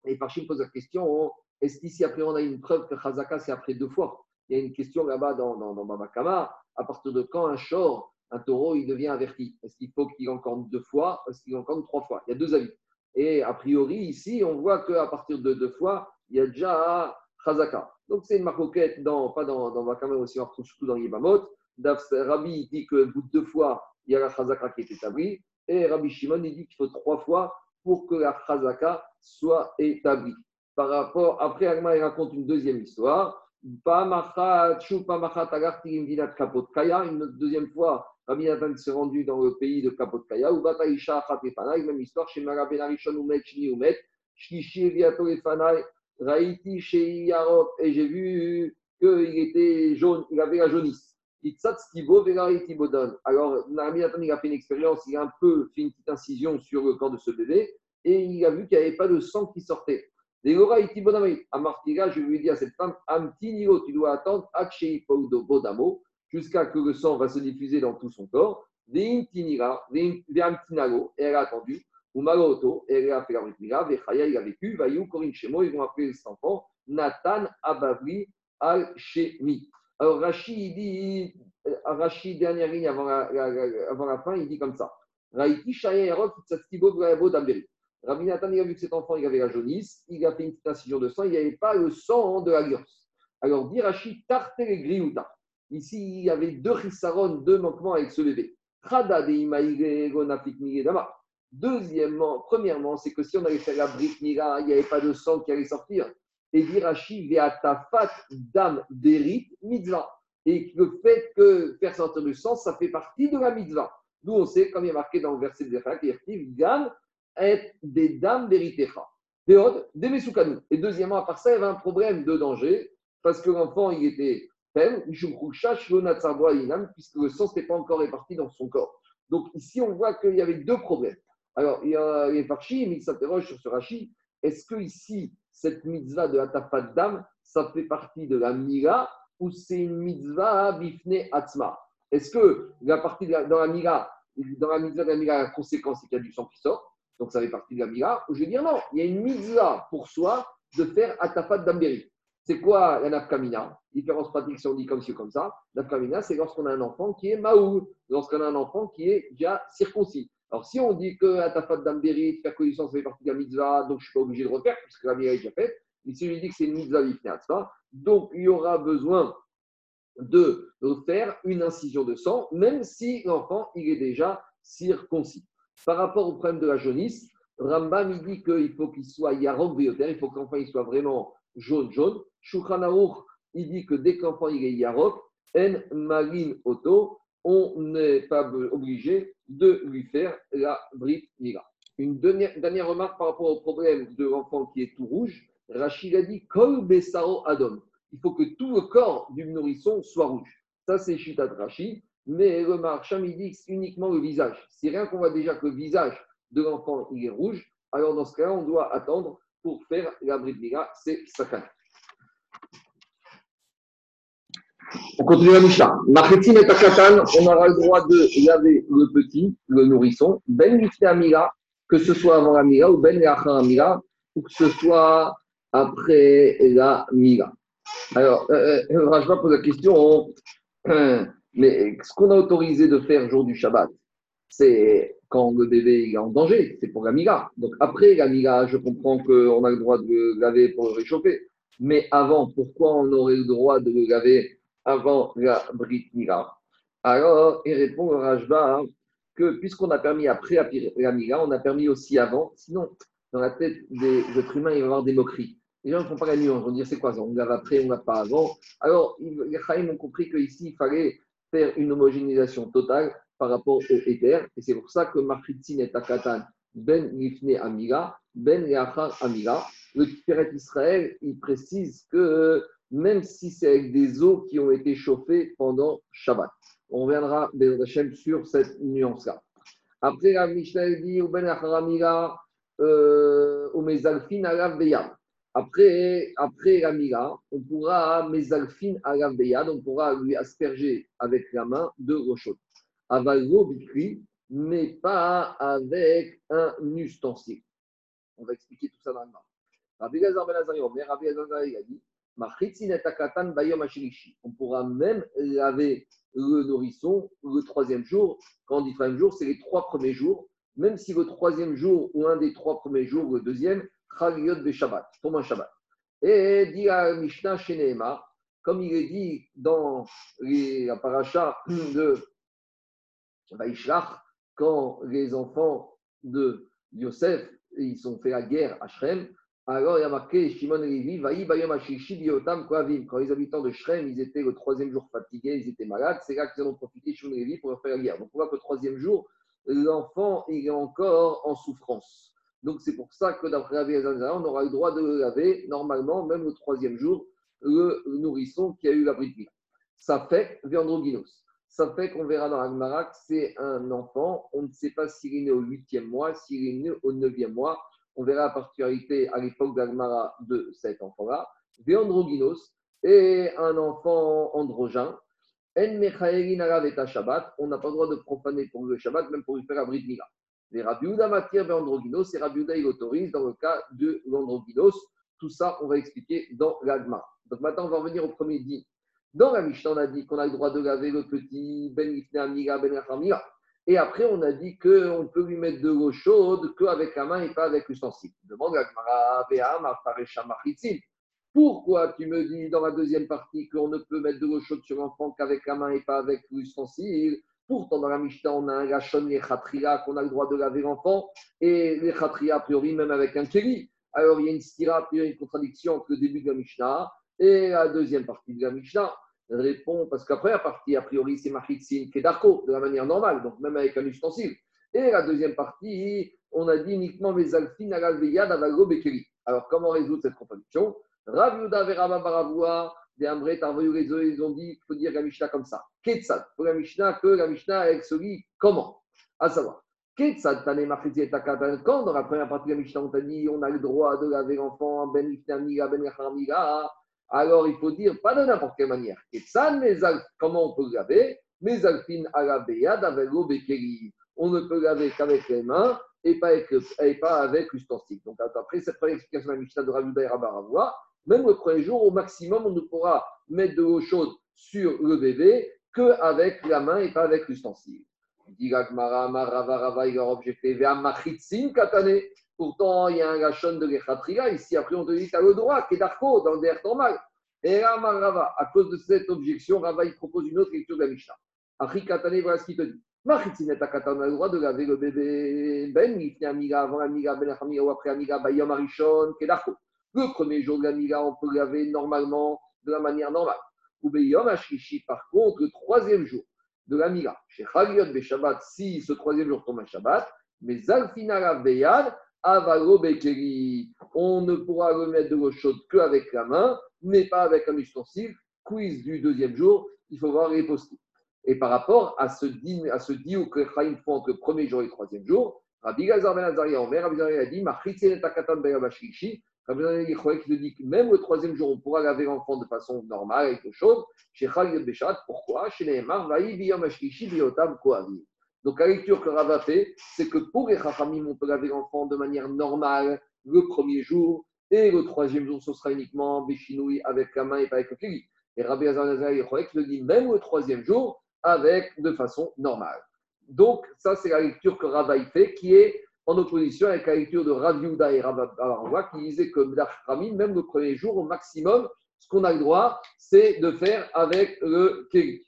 Et Parchim pose la question est-ce qu'ici, après, on a une preuve que Chazaka, c'est après deux fois? Il y a une question là-bas dans, dans, dans Babakama à partir de quand un short, un taureau, il devient averti? Est-ce qu'il faut qu'il encore deux fois? Est-ce qu'il encore trois fois? Il y a deux avis. Et a priori, ici, on voit qu'à partir de deux fois, il y a déjà Chazaka. Donc c'est une marcoquette, dans, pas dans, dans Vakama aussi, on retrouve surtout dans Yibamot. Rabbi dit que deux fois, il y a la Chazaka qui est établie. Et Rabbi Shimon il dit qu'il faut trois fois pour que la Chazaka soit établie. Par rapport, après, Agma il raconte une deuxième histoire. Une deuxième fois, Rabbi Nathan s'est rendu dans le pays de Kapotkaya, ou Bataïcha Khatefana, même histoire, chez Maraben Arishon Umet, Shni Umet, Shlishi Viato Efanai, Raïti chez et j'ai vu qu'il était jaune, il avait la jaunisse. Alors, Rabbi Nathan, il a fait une expérience, il a un peu fait une petite incision sur le corps de ce bébé, et il a vu qu'il n'y avait pas de sang qui sortait. À Martiga, je lui ai dit à cette femme, Amtinio, tu dois attendre, Bodamo, jusqu'à que le sang va se diffuser dans tout son corps. Veimtinira, Veimtinalo, et elle a attendu. Et elle a fait la Ritmira, Vechaya, il a vécu, Vayou, Korin Shemo, ils vont appeler cet enfant Nathan Abavri Al-Shemi. Alors Rachid dit, Rachid, dernière ligne avant la, avant la fin, il dit comme ça. Raïti Shaya Erot, Tsatskibo, Bravo, Damberi. Rabbi Nathan, il a vu que cet enfant, il avait la jaunisse, il a fait une petite incision de sang, il n'y avait pas le sang de la Alors, Dirachi, tarte les griouta. Ici, il y avait deux chisaron, deux manquements avec ce bébé. Deuxièmement, premièrement, c'est que si on allait faire la brique il n'y avait pas de sang qui allait sortir. Et Dirachi, fat dam derit mitzvah. Et le fait que faire sortir du sang, ça fait partie de la mitzvah. D'où on sait, comme il est marqué dans le verset de est Gam et des dames véritecha. des mesoukanou. Et deuxièmement, à part ça, il y avait un problème de danger, parce que l'enfant, il était faible, puisque le sang n'était pas encore réparti dans son corps. Donc ici, on voit qu'il y avait deux problèmes. Alors, il y a les parchim, ils s'interrogent sur ce rachis. Est-ce que ici, cette mitzvah de Atafat Dam, ça fait partie de la Mira ou c'est une mitzvah bifne atzma? Est-ce que la partie dans la Mira, dans la mitzvah de la Mira, la conséquence, c'est qu'il y a du sang qui sort donc ça fait partie de la Mira, ou je vais dire non, il y a une mitzvah pour soi de faire Atafat Damberi. C'est quoi la nafkamina? Différence pratique si on dit comme ci comme ça. Nafkamina, c'est lorsqu'on a un enfant qui est maou, lorsqu'on a un enfant qui est déjà circoncis. Alors, si on dit que Atafat Damberi, faire connaissance, fait partie de la mitzvah, donc je ne suis pas obligé de refaire, puisque la mitzvah est déjà faite. Mais si je dis que c'est une mitzvah donc il y aura besoin de faire une incision de sang, même si l'enfant il est déjà circoncis. Par rapport au problème de la jaunisse, Rambam il dit qu'il faut qu'il soit yarok bioter, il faut que l'enfant il soit vraiment jaune jaune. Shulchan il dit que dès que l'enfant il est yarok, en marine auto, on n'est pas obligé de lui faire la brite mira. Une dernière, remarque par rapport au problème de l'enfant qui est tout rouge. Rachid a dit kol besaro adom. Il faut que tout le corps du nourrisson soit rouge. Ça, c'est Chitat Rachid mais il dit uniquement le visage. Si rien qu'on voit déjà que le visage de l'enfant est rouge, alors dans ce cas-là, on doit attendre pour faire la bride c'est sakana. On continue la Mishnah. Machetim et Takatan, on aura le droit de laver le petit, le nourrisson, ben amira, que ce soit avant la mira ou ben amira, ou que ce soit après la mira. Alors, euh, euh Rajma pose la question, euh, mais ce qu'on a autorisé de faire jour du Shabbat, c'est quand le bébé est en danger, c'est pour la mira. Donc après la mira, je comprends qu'on a le droit de le laver pour le réchauffer. Mais avant, pourquoi on aurait le droit de le laver avant la Brit Mira Alors, il répond au Rajba que puisqu'on a permis après la mira, on a permis aussi avant. Sinon, dans la tête des êtres humains, il va y avoir des moqueries. Les gens ne font pas la nuance. On va dire c'est quoi ça On lave après, on lave pas avant. Alors, les Chaïm ont compris qu'ici, il fallait faire une homogénéisation totale par rapport au éther. Et c'est pour ça que Machitzin et Takatan, Ben Lifne Amira, Ben Leachar Amira, le Tiret Israël, il précise que même si c'est avec des eaux qui ont été chauffées pendant Shabbat. On reviendra, sur cette nuance-là. Après, la Mishnah dit, Ben Amira, euh, au Mezalfin Alav. Après, après la mira, on pourra, mesalfin à on pourra lui asperger avec la main de rochot. Avalgo bikri, mais pas avec un ustensile. On va expliquer tout ça dans le. Rabbi Gazar Ben Rabbi Gazar a dit on pourra même laver le nourrisson le troisième jour. Quand on dit troisième jour, c'est les trois premiers jours. Même si le troisième jour ou un des trois premiers jours, le deuxième, Chaliot de Shabbat, pour un Shabbat. Et dit à Mishnah Shenema, comme il est dit dans la paracha de Vaishlach, quand les enfants de Yosef, ils ont fait la guerre à Shrem, alors il y a marqué Shimon et Lévi, quand les habitants de Shrem, ils étaient le troisième jour fatigués, ils étaient malades, c'est là qu'ils ont profité Shimon et Lévi pour faire la guerre. Donc on voit le troisième jour, l'enfant il est encore en souffrance. Donc c'est pour ça que d'après la on aura le droit de le laver normalement, même au troisième jour, le nourrisson qui a eu la bride Ça fait viandroginos. Ça fait qu'on verra dans Agmarak, c'est un enfant. On ne sait pas s'il est né au huitième mois, s'il est né au neuvième mois. On verra la particularité à l'époque d'Agmara de cet enfant-là. Viandroginos et un enfant androgyne. En Shabbat. On n'a pas le droit de profaner pour le Shabbat, même pour lui faire la bride les Rabiouda matière l'androgynos, et Rabiouda il autorise dans le cas de l'androgynos. Tout ça, on va expliquer dans l'agma. Donc maintenant, on va revenir au premier dit. Dans la Mishnah, on a dit qu'on a le droit de laver le petit Ben Amiga, Ben Et après, on a dit qu'on peut lui mettre de l'eau chaude qu'avec la main et pas avec l'ustensile. Demande Pourquoi tu me dis dans la deuxième partie qu'on ne peut mettre de l'eau chaude sur l'enfant qu'avec la main et pas avec l'ustensile Pourtant, dans la Mishnah, on a un gachon, les khatria, qu'on a le droit de laver l'enfant, et les khatria, a priori, même avec un kéli. Alors, il y a une stira, a une contradiction entre le début de la Mishnah et la deuxième partie de la Mishnah. Répond, parce qu'après, la partie, a priori, c'est Machitzin Kedarko, de la manière normale, donc même avec un ustensile. Et la deuxième partie, on a dit uniquement mes alfin alalveyad avalo bekeli. Alors, comment résoudre cette contradiction? Rav Yuda Veraba Baravua, des Amré, ils ont dit qu'il faut dire la Mishnah comme ça. Ketsad, pour la Mishnah, que la Mishnah avec celui comment? À savoir, Ketsad, Tane et quand dans la première partie de la Mishnah, on t'a dit on a le droit de laver l'enfant, Ben Ifnamiga, Ben alors il faut dire pas de n'importe quelle manière. Ketsad, comment on peut laver Mais Alfin Alabeyad, Avelo Bekeri. On ne peut laver qu'avec les mains et pas avec, et avec l'ustensile. Donc après cette première explication de la Mishnah de et Rabaravua, même le premier jour, au maximum, on ne pourra mettre de l'eau chaude sur le bébé qu'avec la main et pas avec l'ustensile. Pourtant, il y a un gachon de l'Echatriga. Ici, après, on te dit que tu as le droit, Kedarko, dans le DR normal. Et là, Rava, à cause de cette objection, Rava, il propose une autre lecture de la Mishnah. Achri Katane, voilà ce qu'il te dit. Machitzin et Katane a le droit de laver le bébé Ben, Amiga, avant Amiga, Ben Amiga ou après Amiga, Bayom Arishon, Kedarko. Le premier jour de la Mila, on peut laver normalement, de la manière normale. Ou Beyom Ashrishi, par contre, le troisième jour de la Mila, chez Chagiot Shabbat, si ce troisième jour tombe un Shabbat, mais Zalfinara Beyad, Avalo Bekeri, on ne pourra remettre de l'eau chaude qu'avec la main, mais pas avec un ustensile. Quiz du deuxième jour, il faut voir. Et par rapport à ce dit, à ce dit que Chaim font entre le premier jour et le troisième jour, Rabbi Gazar Ben Azaria Omer, Rabbi Gazar a dit, Beyam Ashrishi, qui dit que même le troisième jour, on pourra laver l'enfant de façon normale, avec quelque chose. Chez Khalid Béchat, pourquoi? Chez Neymar, Donc la lecture que Rav a fait, c'est que pour les Chachamim, on peut laver l'enfant de manière normale le premier jour, et le troisième jour, ce sera uniquement Béchinoui avec la main et pas avec le kili. Et Rabbi Azar le dit même le troisième jour, avec de façon normale. Donc, ça, c'est la lecture que Rava fait, qui est en opposition avec la lecture de Rav Yuda et Rav qui disait que même le premier jour, au maximum, ce qu'on a le droit, c'est de faire avec le Kéli.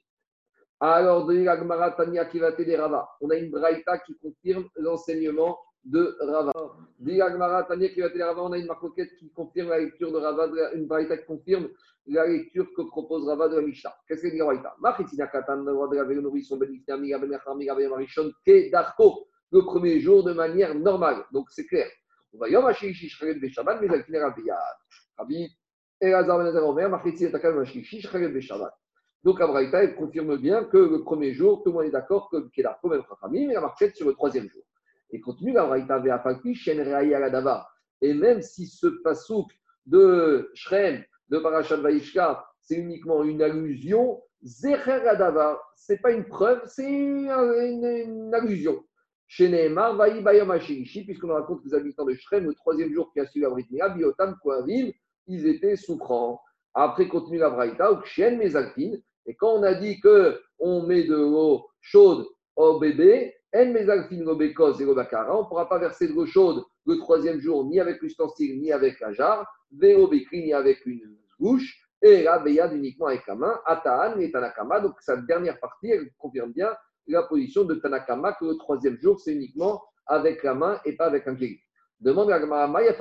Alors, de Rava, on a une braïta qui confirme l'enseignement de Rava. De on a une marcoquette qui confirme la lecture de Rava, une braïta qui confirme la lecture que propose Rava de la Mishnah. Qu'est-ce que c'est la braïta? De Ben Ben Ke le premier jour de manière normale. Donc c'est clair. On va Beshabbat, mais. Rabbi Elazar Ben Azar Omer, Machitzi et Takal Hashishi Shcharet Donc Abraïta, elle confirme bien que le premier jour, tout le monde est d'accord que Kedar même Chachamim, mais la marquette sur le troisième jour. Et continue l'Abraïta Ve'afakpi Shen Ladava. Et même si ce pasouk de Shrem, de Parashat Vaishka, c'est uniquement une allusion, Zecher Adavar, ce n'est pas une preuve, c'est une, allusion. Chez Nehemar, Vaï Bayom puisqu'on raconte les habitants de Shrem, le troisième jour qui a suivi la Brit Biotam Koavim, ils étaient souffrants. Après, continue la Braïta, Ukshien Mezalfin, et quand on a dit qu'on met de l'eau chaude au bébé, En Lobekos et Lobakara, on ne pourra pas verser de l'eau chaude le troisième jour, ni avec l'ustensile, ni avec la jarre, ni avec une bouche, et la Beyad uniquement avec la main, Ataan et Tanakama. Donc, sa dernière partie, elle confirme bien la position de Tanakama que le troisième jour, c'est uniquement avec la main et pas avec un pied. Demande à Maya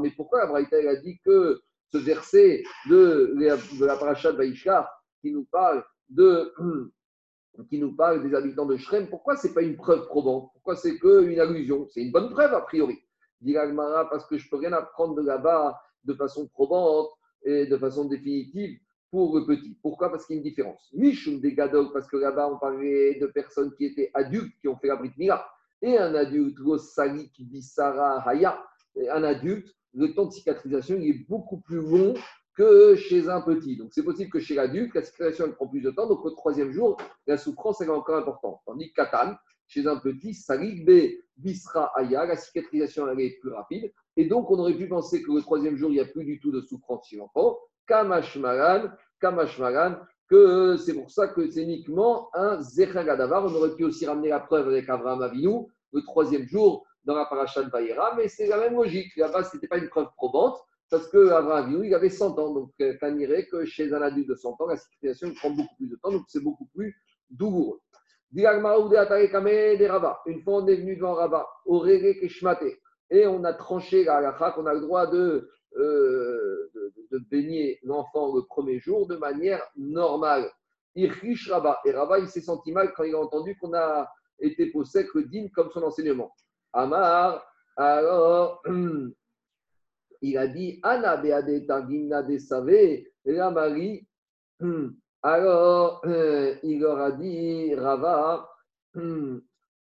mais pourquoi la Braïta a dit que ce verset de, de la paracha de Vaishkar qui nous parle de qui nous parle des habitants de Shrem, pourquoi ce n'est pas une preuve probante? Pourquoi c'est qu'une allusion? C'est une bonne preuve a priori. Dit parce que je ne peux rien apprendre de là-bas de façon probante et de façon définitive pour le petit. Pourquoi? Parce qu'il y a une différence. Mishum des Gadol, parce que là-bas, on parlait de personnes qui étaient adultes, qui ont fait la Brit Mila. Et un adulte, Rosalik Bisara Haya, un adulte, le temps de cicatrisation est beaucoup plus long que chez un petit. Donc c'est possible que chez l'adulte, la cicatrisation prend plus de temps. Donc au troisième jour, la souffrance est encore importante. Tandis que Katan, chez un petit, Salik B Bisra Haya, la cicatrisation elle est plus rapide. Et donc on aurait pu penser que le troisième jour, il n'y a plus du tout de souffrance chez l'enfant. Kamashmaran, Kamashmaran, que c'est pour ça que c'est uniquement un Zechagadavar. On aurait pu aussi ramener la preuve avec Abraham Avinu, le troisième jour dans la paracha de Vaïra, mais c'est la même logique. Là-bas, ce n'était pas une preuve probante, parce qu'Abraham Avinu, il avait 100 ans. Donc, ça euh, que chez un adulte de 100 ans, la cicatrisation prend beaucoup plus de temps, donc c'est beaucoup plus douloureux. Une fois, on est venu devant Rabat, et on a tranché la halakha qu'on a le droit de, euh, de, baigner l'enfant le premier jour de manière normale. Irkish Rabat. Et Rabat, il s'est senti mal quand il a entendu qu'on a été possède le comme son enseignement. Amar, alors, il a dit Ana beade tagina de savé, la Marie. Alors, il leur a dit Rava,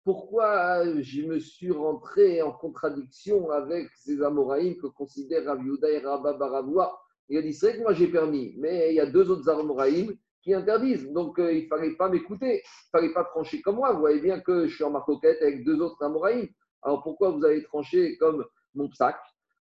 pourquoi je me suis rentré en contradiction avec ces Amoraïm que considère Rav et Rabba Baravoua Il a dit c'est vrai que moi j'ai permis, mais il y a deux autres Amoraïm qui interdisent. Donc euh, il ne fallait pas m'écouter, il ne fallait pas trancher comme moi. Vous voyez bien que je suis en marcoquette avec deux autres Amoraïm. Alors pourquoi vous avez tranché comme mon sac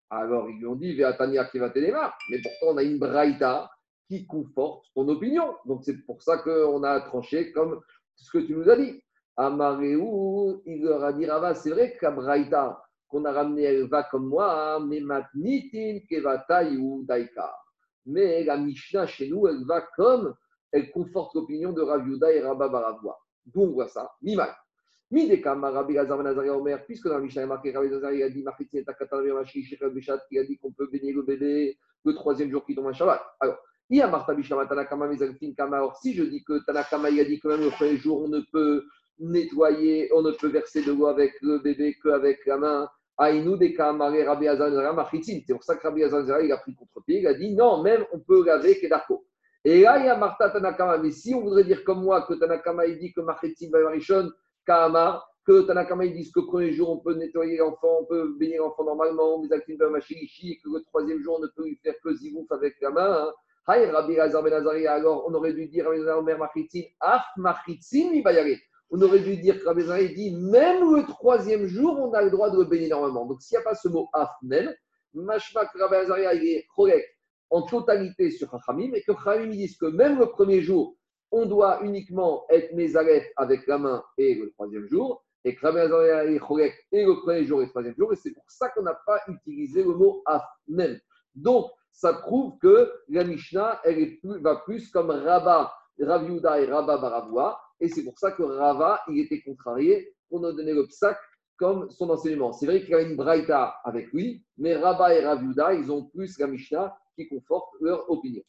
Alors ils lui ont dit Véatania qui va. Mais pourtant on a une braïta qui conforte ton opinion. Donc c'est pour ça qu'on a tranché comme ce que tu nous as dit. Amaréou, il leur a dit c'est vrai qu'à Braïta, qu'on a ramené, elle va comme moi, mais matnitin kevatai. Mais la Mishnah chez nous, elle va comme, elle conforte l'opinion de Rav Yuda et Rabba Baravoua. D'où on voit ça. Midekama Rabbi Lazar ben Nazaria Omer, puisque dans Mishnah, marqué Rabbi Lazar, il a dit Bishat, il a dit qu'on peut bénir le bébé le troisième jour qui tombe un Shabbat. Alors, il y a Martha Bishama Tanakama Mezalfin Kama. Alors, si je dis que Tanakama, il a dit que même le premier jour, on ne peut nettoyer, on ne peut verser de l'eau avec le bébé qu'avec la main. Aïnou des Rabbi C'est pour ça que Rabbi Azazara, il a pris contre-pied. Il a dit non, même on peut laver Kedarko. Et là, il y a Martha Tanakama. Mais si on voudrait dire comme moi que Tanakama, il dit que Machitzin Bavarishon, Kama, que Tanakama, il dit que le premier jour, on peut nettoyer l'enfant, on peut bénir l'enfant normalement, mais et que le troisième jour, on ne peut lui faire que zivouf avec la main. Hein. Rabbi Azar Ben alors on aurait dû dire Rabbi Azar Omer Machitzin, Af Machitzin, il on aurait dû dire que Rabbi dit même le troisième jour, on a le droit de le bénir normalement. Donc s'il n'y a pas ce mot mashma que Rabbi est correct en totalité sur Chachamim et que Chachamim disent que même le premier jour, on doit uniquement être mézalef avec la main et le troisième jour, et Rabbi est correct et le premier jour et le troisième jour, et c'est pour ça qu'on n'a pas utilisé le mot afnen. Donc, ça prouve que la Mishnah, elle plus, va plus comme Rabba, Rav et Rabba Baravoua, et c'est pour ça que Rava, il était contrarié pour nous donner le psaque comme son enseignement. C'est vrai qu'il y a une braïta avec lui, mais Rabba et Raviuda, ils ont plus la Mishnah qui conforte leur opinion.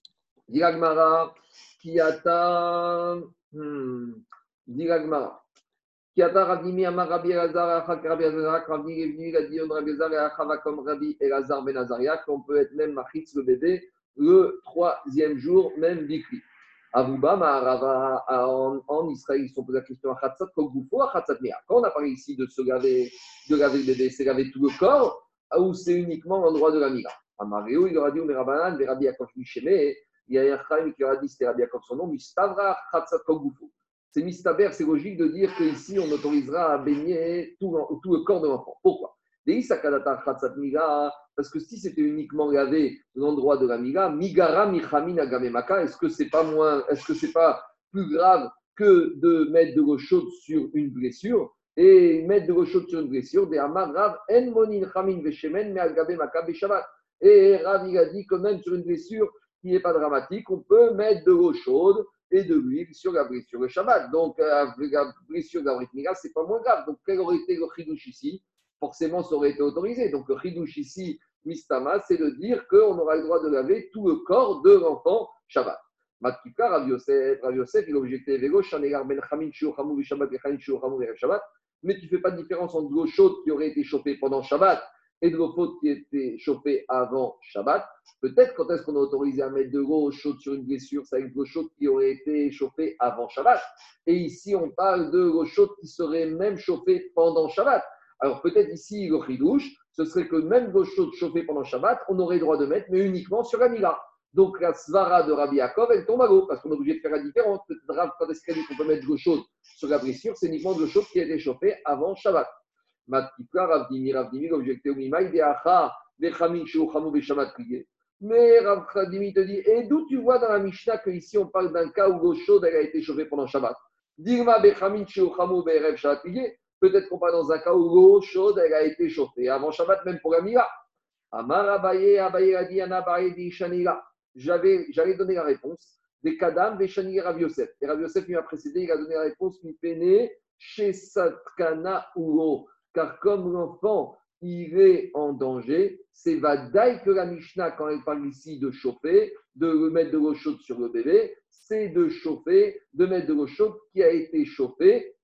Diragmara, Kiata, hmm, Diragmara. Kiata Ravnimi Amar Rabbi Elazar, Rabbi Elazar, Ravni est venu, il a dit Rabbi Elazar et Achava comme Rabbi Elazar Ben Azaria, qu'on peut être même Machitz le bébé le troisième jour, même Bikri. Avouba, Maharava, en, Israël, ils sont posé la question à Khatsat Kogoufo, à Khatsat. Quand on a parlé ici de se laver, de laver le bébé, c'est laver tout le corps, ou c'est uniquement l'endroit de la Mira Amaréo, il leur a dit, Rabbanan, mais Rabbi Yaakov Misheme, il y a un Chaim qui leur a dit, c'était Rabbi Yaakov son nom, Mistavra Kogoufo. C'est Mistaber, c'est logique de dire qu'ici, on autorisera à baigner tout, tout le corps de l'enfant. Pourquoi? Parce que si c'était uniquement lavé l'endroit de la miga, migara agamemaka, est-ce que c'est pas moins, est-ce que c'est pas plus grave que de mettre de l'eau chaude sur une blessure? Et mettre de l'eau chaude sur une blessure, des amar rav en monin chamin veshemen me maka beshabat. Et Rav il a dit que même sur une blessure qui n'est pas dramatique, on peut mettre de l'eau chaude et de l'huile sur la blessure le Shabbat. Donc, la blessure de la c'est pas moins grave. Donc, quel aurait été le chidouche ici? Forcément ça aurait été autorisé. Donc le chidouche ici, mistama, c'est de dire qu'on aura le droit de laver tout le corps de l'enfant Shabbat. Matkika, Rav Yosef, il Vélo, Shanegar Ben Chamin, Shabbat, Shabbat, mais tu ne fais pas de différence entre l'eau chaude qui aurait été chauffée pendant Shabbat et de l'eau chaude qui était chauffée avant Shabbat. Peut-être quand est-ce qu'on a autorisé à mettre de l'eau chaude sur une blessure, c'est avec de chaude qui aurait été chauffée avant Shabbat. Et ici, on parle de l'eau chaude qui serait même chauffée pendant Shabbat. Alors peut-être ici, le chidouche, ce serait que même l'eau chaude chauffée pendant Shabbat, on aurait droit de mettre, mais uniquement sur la Mila. Donc la svara de Rabbi Yaakov, elle tombe à l'eau, parce qu'on est obligé de faire la différence. Quand est-ce qu'on peut mettre de l'eau chaude sur la blessure, c'est uniquement de l'eau chaude qui a été chauffée avant Shabbat. Matkika, Ravdimi, Ravdimi, l'objectif au Mimaï, Deacha, Bechamin, Shabbat, Mais Rav Khadimi te dit, et d'où tu vois dans la Mishnah qu'ici on parle d'un cas où l'eau chaude elle a été chauffée pendant Shabbat? Dirma Bechamin Be'erev Shabbat Peut-être qu'on parle dans un cas où l'eau chaude elle a été chauffée avant Shabbat, même pour la Mila. Amar Abaye, Abaye a dit, Anabaye dit Shanila. J'allais donner la réponse. Des Kadam, des Rav Yosef. Et Rav Yosef m'a précédé, il a donné la réponse, mi pene chez Satkana Uro. Car comme l'enfant il est en danger, c'est Vadaï que la Mishnah, quand elle parle ici de chauffer, de mettre de l'eau chaude sur le bébé, c'est de chauffer, de mettre de l'eau chaude qui a été chauffée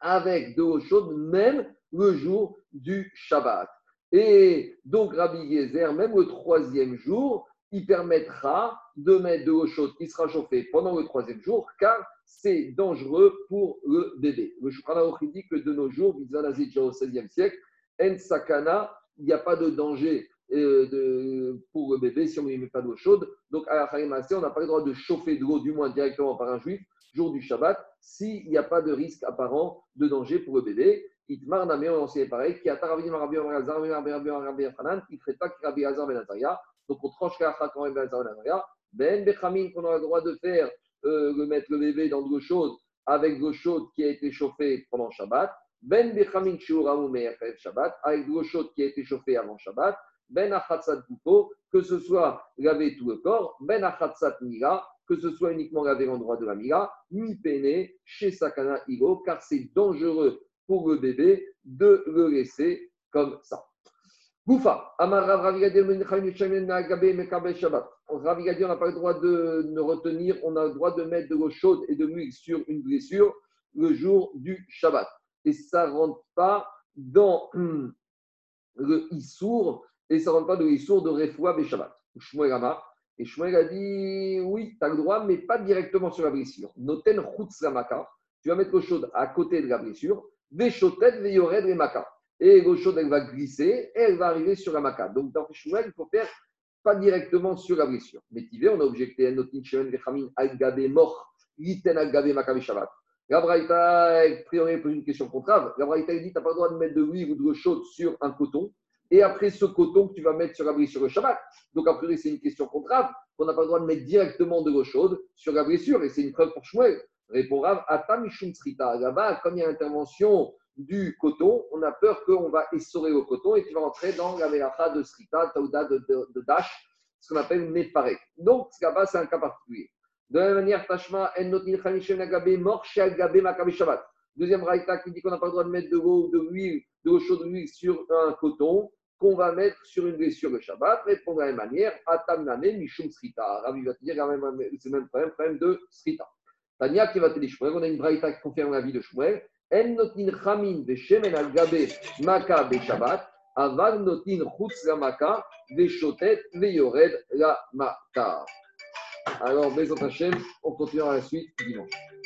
avec de l'eau chaude, même le jour du Shabbat. Et donc, Rabbi Yezer, même le troisième jour, il permettra de mettre de l'eau chaude qui sera chauffée pendant le troisième jour, car c'est dangereux pour le bébé. Le Shukran dit que de nos jours, au XVIe siècle, en sakana, il n'y a pas de danger euh, de, pour le bébé si on ne met pas d'eau chaude. Donc, à la on n'a pas le droit de chauffer de l'eau, du moins directement par un juif, jour du Shabbat, s'il n'y a pas de risque apparent de danger pour le bébé. Itmar Namé, on enseignait pareil, qui a Rabbi Rabbi Rabbi ferait pas Rabbi Azar Ben Donc, on tranche Karacha quand Ben Azar Ben Ben Bechamin, qu'on a le droit de faire, euh, le mettre le bébé dans de l'eau chaude, avec de l'eau chaude qui a été chauffée pendant Shabbat. Ben Bechamin Shabbat, avec de l'eau chaude qui a été chauffée avant Shabbat, Ben Achatzat Kupo, que ce soit laver tout le corps, Ben Achatzat Mira, que ce soit uniquement laver l'endroit de la Mira, Mi Pene, chez Sakana Igo, car c'est dangereux pour le bébé de le laisser comme ça. Goufa, Amar Ravigadi, on n'a pas le droit de ne retenir, on a le droit de mettre de l'eau chaude et de l'huile sur une blessure le jour du Shabbat et ça ne rentre pas dans le Issour, et ça ne rentre pas dans le Issour de Refoua Shabbat. Shmuel Et Shmuel a dit oui, tu as le droit, mais pas directement sur la blessure. Noten Chutz Maka, tu vas mettre l'eau chaude à côté de la blessure, Veshotet Veyored les Maka. Et l'eau chaude, elle va glisser et elle va arriver sur la Maka. Donc dans Shmuel, il faut faire pas directement sur la blessure. Tu on a objecté Notin Shemen Vechamin Al-Gabe Mort, Liten Al-Gabe Maka Shabbat. La Braïta, on pose une question contraire. La Braïta dit tu n'as pas le droit de mettre de l'huile ou de l'eau chaude sur un coton. Et après ce coton que tu vas mettre sur la sur le Shabbat. Donc, après, c'est une question contraire. On n'a pas le droit de mettre directement de l'eau chaude sur la blessure. Et c'est une preuve pour Shmuel. Répond Rav, Atamishum Srita. Là-bas, comme il y a intervention du coton, on a peur qu'on va essorer le coton et tu vas entrer dans la mélacha de Srita, Taouda de, de, Dash, ce qu'on appelle Mefarek. Donc, là-bas, c'est un cas particulier. De la même manière, Tashma, En Chamishem Nagabe, Mor Gabe Makabe Shabbat. Deuxième raïta qui dit qu'on n'a pas le droit de mettre de l'eau, de l'huile, de l'eau chaude sur un coton qu'on va mettre sur une blessure de Shabbat. Répondre de la même manière, Atam Name Mishum Srita. Ravi va te dire, c'est le même problème, problème de Srita. Tania qui va te dire, on a une braïta qui confirme la vie de Shmuel. En notin chamin de shemen al gabe maka be Shabbat, aval notin chutz la maka, ve shotet ve yored la maka. Alors, Bezot Hachem, on continuera la suite dimanche.